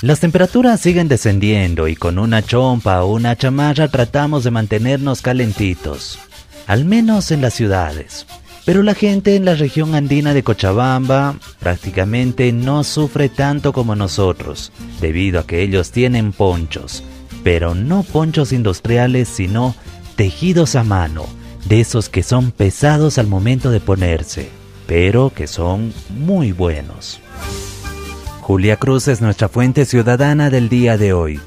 Las temperaturas siguen descendiendo y con una chompa o una chamarra tratamos de mantenernos calentitos, al menos en las ciudades. Pero la gente en la región andina de Cochabamba prácticamente no sufre tanto como nosotros, debido a que ellos tienen ponchos, pero no ponchos industriales, sino tejidos a mano, de esos que son pesados al momento de ponerse, pero que son muy buenos. Julia Cruz es nuestra fuente ciudadana del día de hoy.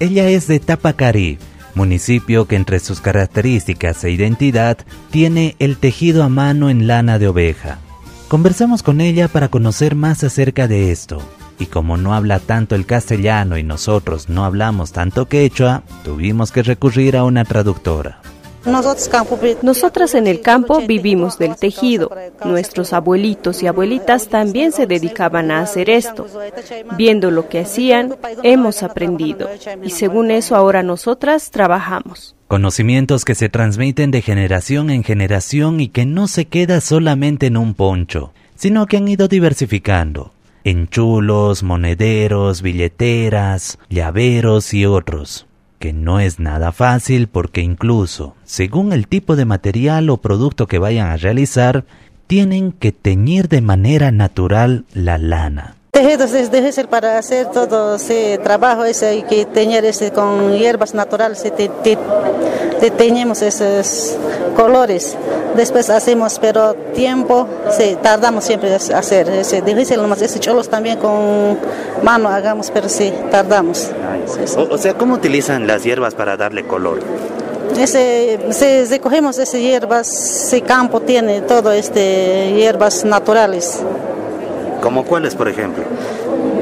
Ella es de Tapacarí, municipio que entre sus características e identidad tiene el tejido a mano en lana de oveja. Conversamos con ella para conocer más acerca de esto, y como no habla tanto el castellano y nosotros no hablamos tanto quechua, tuvimos que recurrir a una traductora. Nosotras en el campo vivimos del tejido. Nuestros abuelitos y abuelitas también se dedicaban a hacer esto. Viendo lo que hacían, hemos aprendido. Y según eso ahora nosotras trabajamos. Conocimientos que se transmiten de generación en generación y que no se queda solamente en un poncho, sino que han ido diversificando en chulos, monederos, billeteras, llaveros y otros que no es nada fácil porque incluso, según el tipo de material o producto que vayan a realizar, tienen que teñir de manera natural la lana. Es difícil para hacer todo ese trabajo, ese hay que teñir ese con hierbas naturales, te, te, teñimos esos colores. Después hacemos, pero tiempo, sí, tardamos siempre en hacer. Es difícil, nomás ese cholos también con mano hagamos, pero sí, tardamos. O, sea, ¿cómo utilizan las hierbas para darle color? Ese, se, recogemos esas hierbas, ese campo tiene todo este hierbas naturales. ¿Como cuáles, por ejemplo?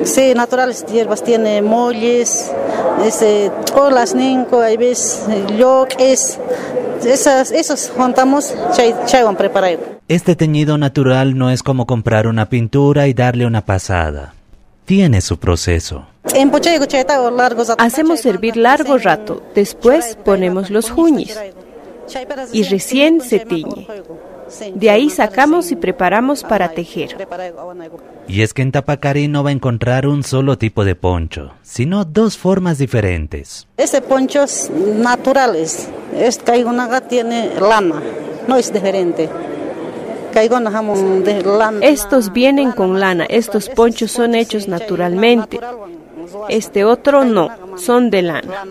Sí, naturales hierbas, tiene molles, ese, olas, ninco, hay veces, es esas, esos juntamos, chay, van preparado. Este teñido natural no es como comprar una pintura y darle una pasada. Tiene su proceso. Hacemos servir largo rato, después ponemos los juñis y recién se tiñe. De ahí sacamos y preparamos para tejer. Y es que en Tapacari no va a encontrar un solo tipo de poncho, sino dos formas diferentes. Ese ponchos naturales, es Caigonaga tiene lana, no es diferente. De lana. Estos vienen con lana, estos ponchos son hechos naturalmente. Este otro no, son de lana.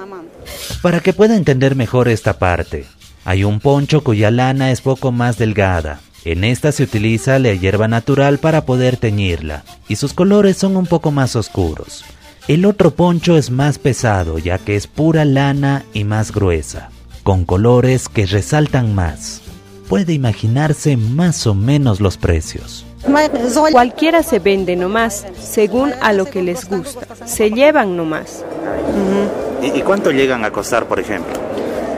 Para que pueda entender mejor esta parte, hay un poncho cuya lana es poco más delgada. En esta se utiliza la hierba natural para poder teñirla, y sus colores son un poco más oscuros. El otro poncho es más pesado ya que es pura lana y más gruesa, con colores que resaltan más. Puede imaginarse más o menos los precios. Cualquiera se vende nomás, según a lo que les gusta. Se llevan nomás. ¿Y cuánto llegan a costar, por ejemplo?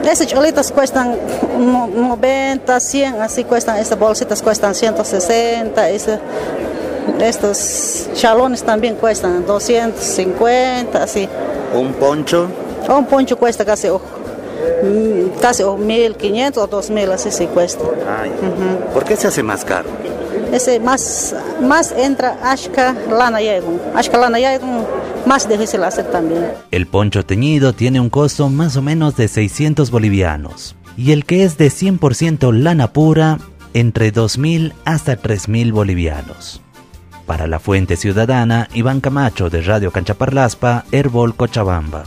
Esas cholitas cuestan 90, 100, así cuestan, estas bolsitas cuestan 160, estos chalones también cuestan 250, así. ¿Un poncho? Un poncho cuesta casi, mm, casi 1.500 o 2.000, así sí cuesta. ¿Por qué se hace más caro? Ese más, más entra ashka lana yagun. Ashka lana yagun más difícil hacer también. El poncho teñido tiene un costo más o menos de 600 bolivianos y el que es de 100% lana pura entre 2.000 hasta 3.000 bolivianos. Para la Fuente Ciudadana, Iván Camacho de Radio Canchaparlaspa, Herbol Cochabamba.